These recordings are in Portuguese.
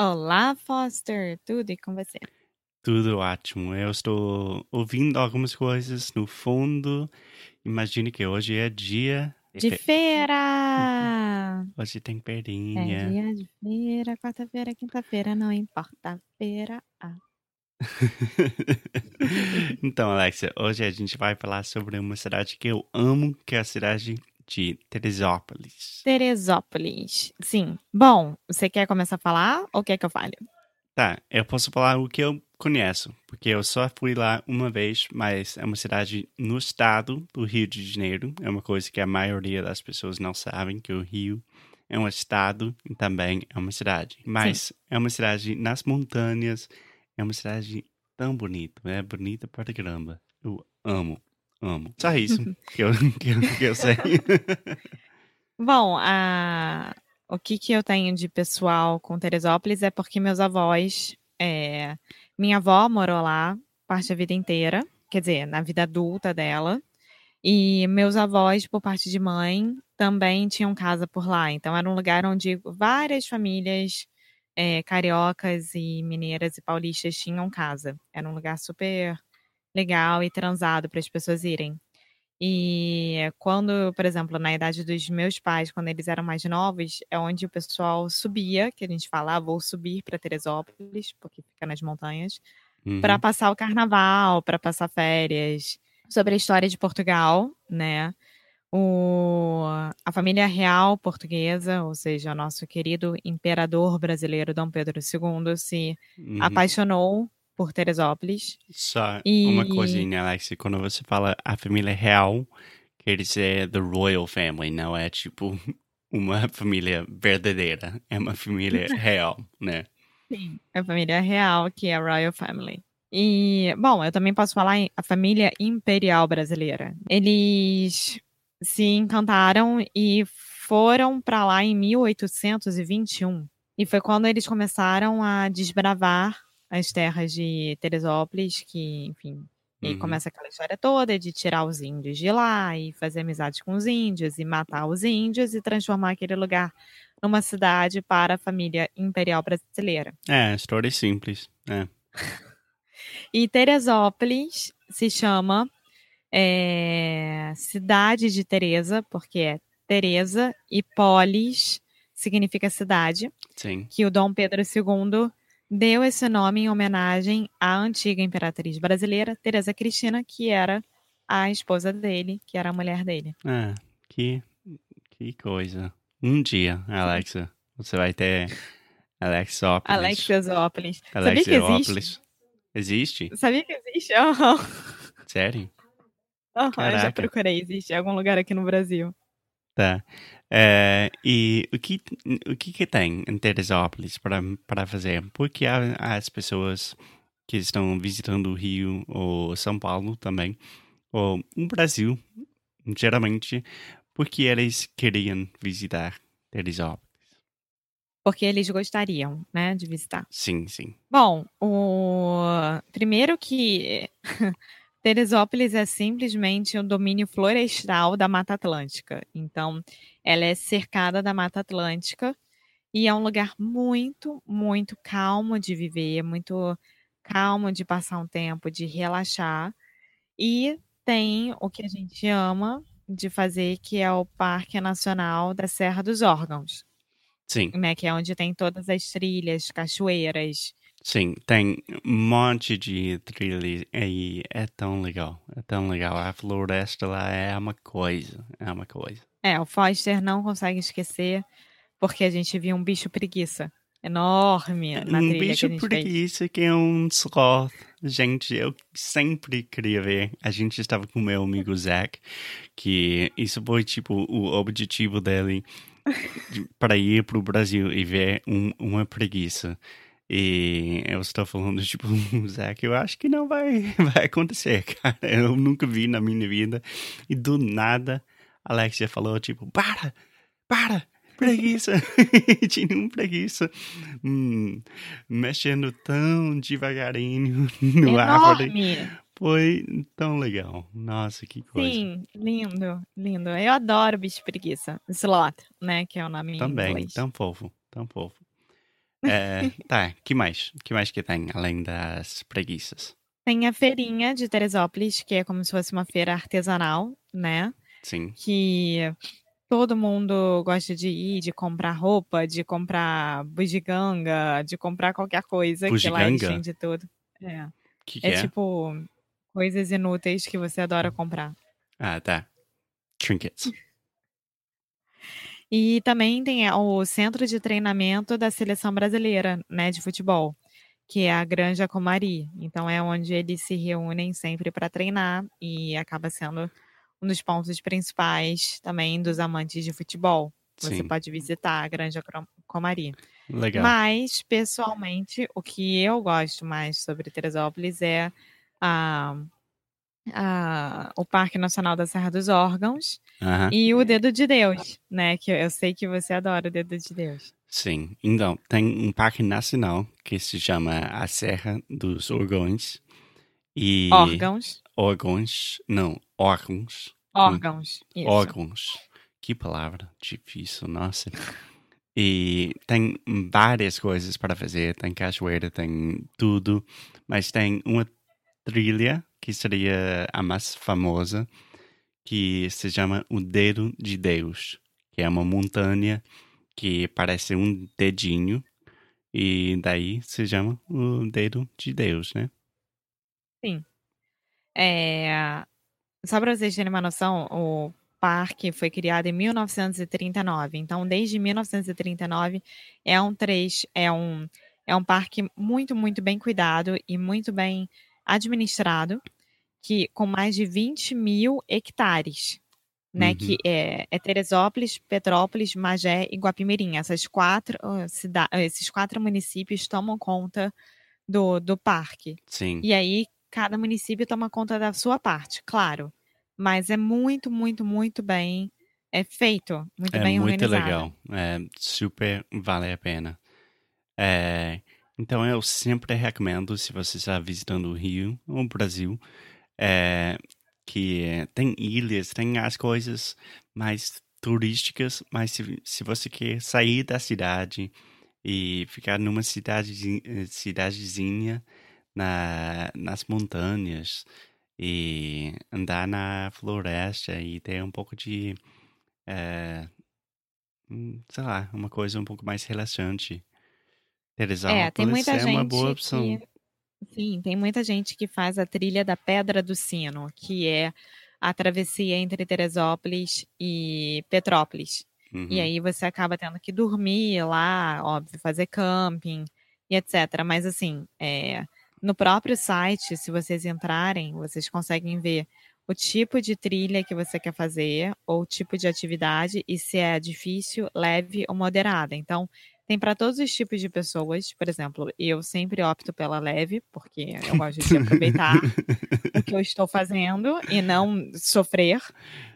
Olá, Foster, tudo e com você? Tudo ótimo. Eu estou ouvindo algumas coisas no fundo. Imagine que hoje é dia De fe- feira! Hoje tem É feirinha. dia de feira, quarta-feira, quinta-feira, não importa. Feira. Ah. então, Alexia, hoje a gente vai falar sobre uma cidade que eu amo, que é a cidade de Teresópolis. Teresópolis. Sim. Bom, você quer começar a falar ou quer que eu fale? Tá, eu posso falar o que eu conheço, porque eu só fui lá uma vez, mas é uma cidade no estado do Rio de Janeiro. É uma coisa que a maioria das pessoas não sabem, que o Rio é um estado e também é uma cidade. Mas é uma cidade nas montanhas, é uma cidade tão bonita, é bonita para caramba. Eu amo, amo. Só isso que eu, que eu, que eu sei. Bom, a... o que, que eu tenho de pessoal com Teresópolis é porque meus avós. é, Minha avó morou lá parte da vida inteira, quer dizer, na vida adulta dela. E meus avós, por parte de mãe, também tinham casa por lá. Então era um lugar onde várias famílias é, cariocas e mineiras e paulistas tinham casa. Era um lugar super legal e transado para as pessoas irem. E quando, por exemplo, na idade dos meus pais, quando eles eram mais novos, é onde o pessoal subia, que a gente fala, ah, vou subir para Teresópolis, porque fica nas montanhas, Uhum. para passar o carnaval, para passar férias, sobre a história de Portugal, né? O, a família real portuguesa, ou seja, o nosso querido imperador brasileiro Dom Pedro II, se Uhum. apaixonou por Teresópolis. Só E- uma coisinha, Alex. Quando você fala a família real, quer dizer the royal family, não é tipo uma família verdadeira. É uma família real, né? Sim, a família real, que é a Royal Family. E, bom, eu também posso falar em a família imperial brasileira. Eles se encantaram e foram para lá em 1821. E foi quando eles começaram a desbravar as terras de Teresópolis, que, enfim, e Uhum. começa aquela história toda de tirar os índios de lá e fazer amizade com os índios e matar os índios e transformar aquele lugar numa cidade para a família imperial brasileira. É, história simples. É. E Teresópolis se chama é, Cidade de Teresa, porque é Teresa e Polis significa cidade, Sim. que o Dom Pedro II deu esse nome em homenagem à antiga imperatriz brasileira, Teresa Cristina, que era a esposa dele, que era a mulher dele. Ah, que, que coisa. Um dia, Alexa, você vai ter Alexópolis. Alexiosópolis. Sabia que existe? Existe? Sabia que existe? Aham. Sério? Aham, eu já procurei, existe em algum lugar aqui no Brasil. Tá. É, e o que, o que que tem em Teresópolis para para fazer? Porque há, há as pessoas que estão visitando o Rio ou São Paulo também, ou o Brasil, geralmente, porque eles queriam visitar Teresópolis. Porque eles gostariam, né, de visitar. Sim, sim. Bom, o primeiro que Teresópolis é simplesmente um domínio florestal da Mata Atlântica. Então, ela é cercada da Mata Atlântica e é um lugar muito, muito calmo de viver, muito calmo de passar um tempo, de relaxar. E tem o que a gente ama de fazer, que é o Parque Nacional da Serra dos Órgãos Sim. né, que é onde tem todas as trilhas, cachoeiras, Sim, tem um monte de trilha aí. É tão legal. É tão legal. A floresta lá é uma coisa. É uma coisa. É, o Foster não consegue esquecer porque a gente viu um bicho preguiça enorme na um trilha que a bicho gente fez. preguiça que é um sloth. Gente, eu sempre queria ver. A gente estava com meu amigo Zach, que isso foi tipo o objetivo dele para ir para o Brasil e ver um, uma preguiça. E eu estou falando, tipo, Zach, eu acho que não vai, vai acontecer, cara. Eu nunca vi na minha vida. E do nada, a Alexia falou, tipo, para, para, preguiça. Tinha um preguiça hum, mexendo tão devagarinho no árvore. Foi tão legal. Nossa, que coisa. Sim, lindo, lindo. Eu adoro bicho preguiça. Slot, né? Que é o nome Também, tão fofo, tão fofo. É, tá, que mais? que mais que tem, além das preguiças? Tem a feirinha de Teresópolis, que é como se fosse uma feira artesanal, né? Sim, Que todo mundo gosta de ir, de comprar roupa, de comprar bugiganga, de comprar qualquer coisa, que lá eles Bugiganga? têm de tudo. É. que, que É é? tipo coisas inúteis que você adora comprar. Ah, tá. Trinkets. E também tem o centro de treinamento da seleção brasileira, né, de futebol, que é a Granja Comari. Então é onde eles se reúnem sempre para treinar e acaba sendo um dos pontos principais também dos amantes de futebol. Você Sim. pode visitar a Granja Comari. Legal. Mas, pessoalmente, o que eu gosto mais sobre Teresópolis é a, a- o Parque Nacional da Serra dos Órgãos Aham. e o Dedo de Deus, né? Que eu sei que você adora o Dedo de Deus. Sim. Então, tem um parque nacional que se chama a Serra dos Orgões. E... Órgãos. Órgãos. Não, órgãos. Órgãos. Isso. Órgãos. Que palavra difícil, nossa. E tem várias coisas para fazer, tem cachoeira, tem tudo, mas tem uma trilha que seria a mais famosa, que se chama o Dedo de Deus, que é uma montanha que parece um dedinho, e daí se chama o Dedo de Deus, né? É, Só para vocês terem uma noção, o parque foi criado em 1939. Então, desde 1939 é um trecho, é um é um parque muito, muito bem cuidado e muito bem administrado, que com mais de 20 mil hectares, né? Uhum. Que é, é Teresópolis, Petrópolis, Magé e Guapimirim. Essas quatro ah, cida- ah, esses quatro municípios tomam conta do, do parque. Sim. E aí, cada município toma conta da sua parte, claro. Mas é muito, muito, muito bem é feito, muito É bem muito organizado. legal. É, super vale a pena. É, então eu sempre recomendo, se você está visitando o Rio ou o Brasil, é, que tem ilhas, tem as coisas mais turísticas, mas se, se você quer sair da cidade e ficar numa cidade, cidadezinha na, nas montanhas e andar na floresta e ter um pouco de é, hum, sei lá, uma coisa um pouco mais relaxante. Teresópolis É, tem muita é uma gente boa opção. que. Sim, tem muita gente que faz a trilha da Pedra do Sino, que é a travessia entre Teresópolis e Petrópolis. Uhum. E aí você acaba tendo que dormir lá, óbvio, fazer camping e etc. Mas assim, é, no próprio site, se vocês entrarem, vocês conseguem ver o tipo de trilha que você quer fazer, ou o tipo de atividade, e se é difícil, leve ou moderada. Então, tem para todos os tipos de pessoas. Por exemplo, eu sempre opto pela leve, porque eu gosto de aproveitar o que eu estou fazendo e não sofrer.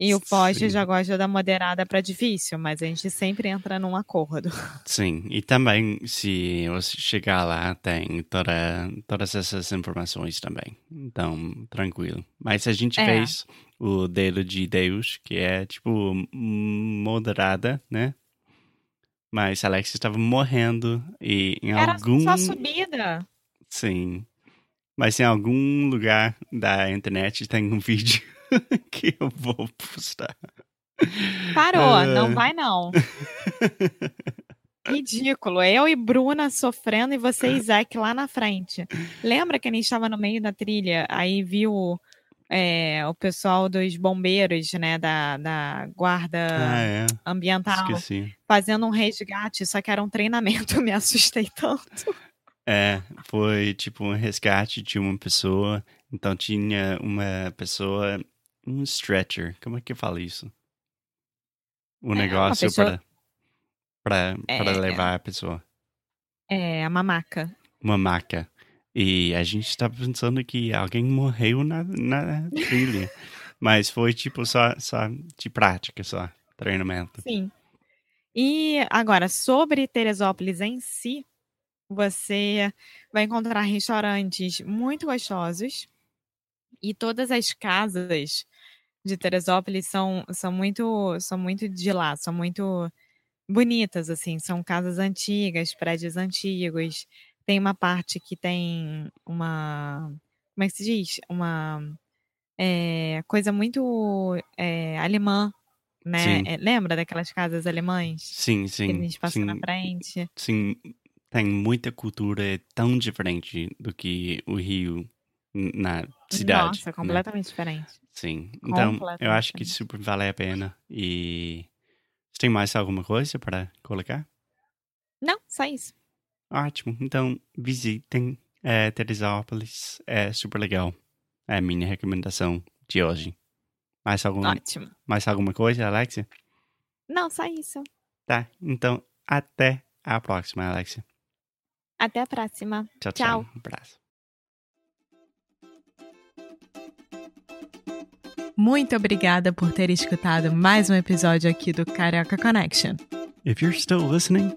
E o Sim. já gosta da moderada para difícil, mas a gente sempre entra num acordo. Sim, e também se você chegar lá tem toda, todas essas informações também. Então, tranquilo. Mas a gente É. fez o dedo de Deus, que é tipo moderada, né? Mas Alex estava morrendo e em Era algum só subida. Sim. Mas em algum lugar da internet tem um vídeo que eu vou postar. Parou, Ah. não vai não. Ridículo. Eu e Bruna sofrendo e você e Isaac lá na frente. Lembra que a gente estava no meio da trilha, aí viu é, o pessoal dos bombeiros, né, da, da guarda Ah, é. ambiental, Esqueci. fazendo um resgate, só que era um treinamento, me assustei tanto. É, foi tipo um resgate de uma pessoa. Então tinha uma pessoa, um stretcher. Como é que eu falo isso? Um É, uma negócio pessoa- para para É. levar a pessoa. É, a mamaca. Uma maca. E a gente estava pensando que alguém morreu na, na trilha. Mas foi tipo só, só de prática, só. Treinamento. Sim. E agora, sobre Teresópolis em si, você vai encontrar restaurantes muito gostosos e todas as casas de Teresópolis são, são muito são muito de lá, são muito bonitas assim, são casas antigas, prédios antigos. Tem uma parte que tem uma como é que se diz? Uma é, coisa muito é, alemã, né? É, lembra daquelas casas alemãs Sim, que a sim. gente passa sim, na frente? sim. Tem muita cultura é tão diferente do que o Rio na cidade. Nossa, né? completamente diferente. Sim. Então, eu acho que super vale a pena. E você tem mais alguma coisa para colocar? Não, só isso. Ótimo. Então, visitem é, Teresópolis. É super legal. É a minha recomendação de hoje. Mais, algum, Ótimo. mais alguma coisa, Alexia? Não, só isso. Tá. Então, até a próxima, Alexia. Até a próxima. Tchau, tchau. Tchau. Um abraço. Muito obrigada por ter escutado mais um episódio aqui do Carioca Connection. If you're still listening,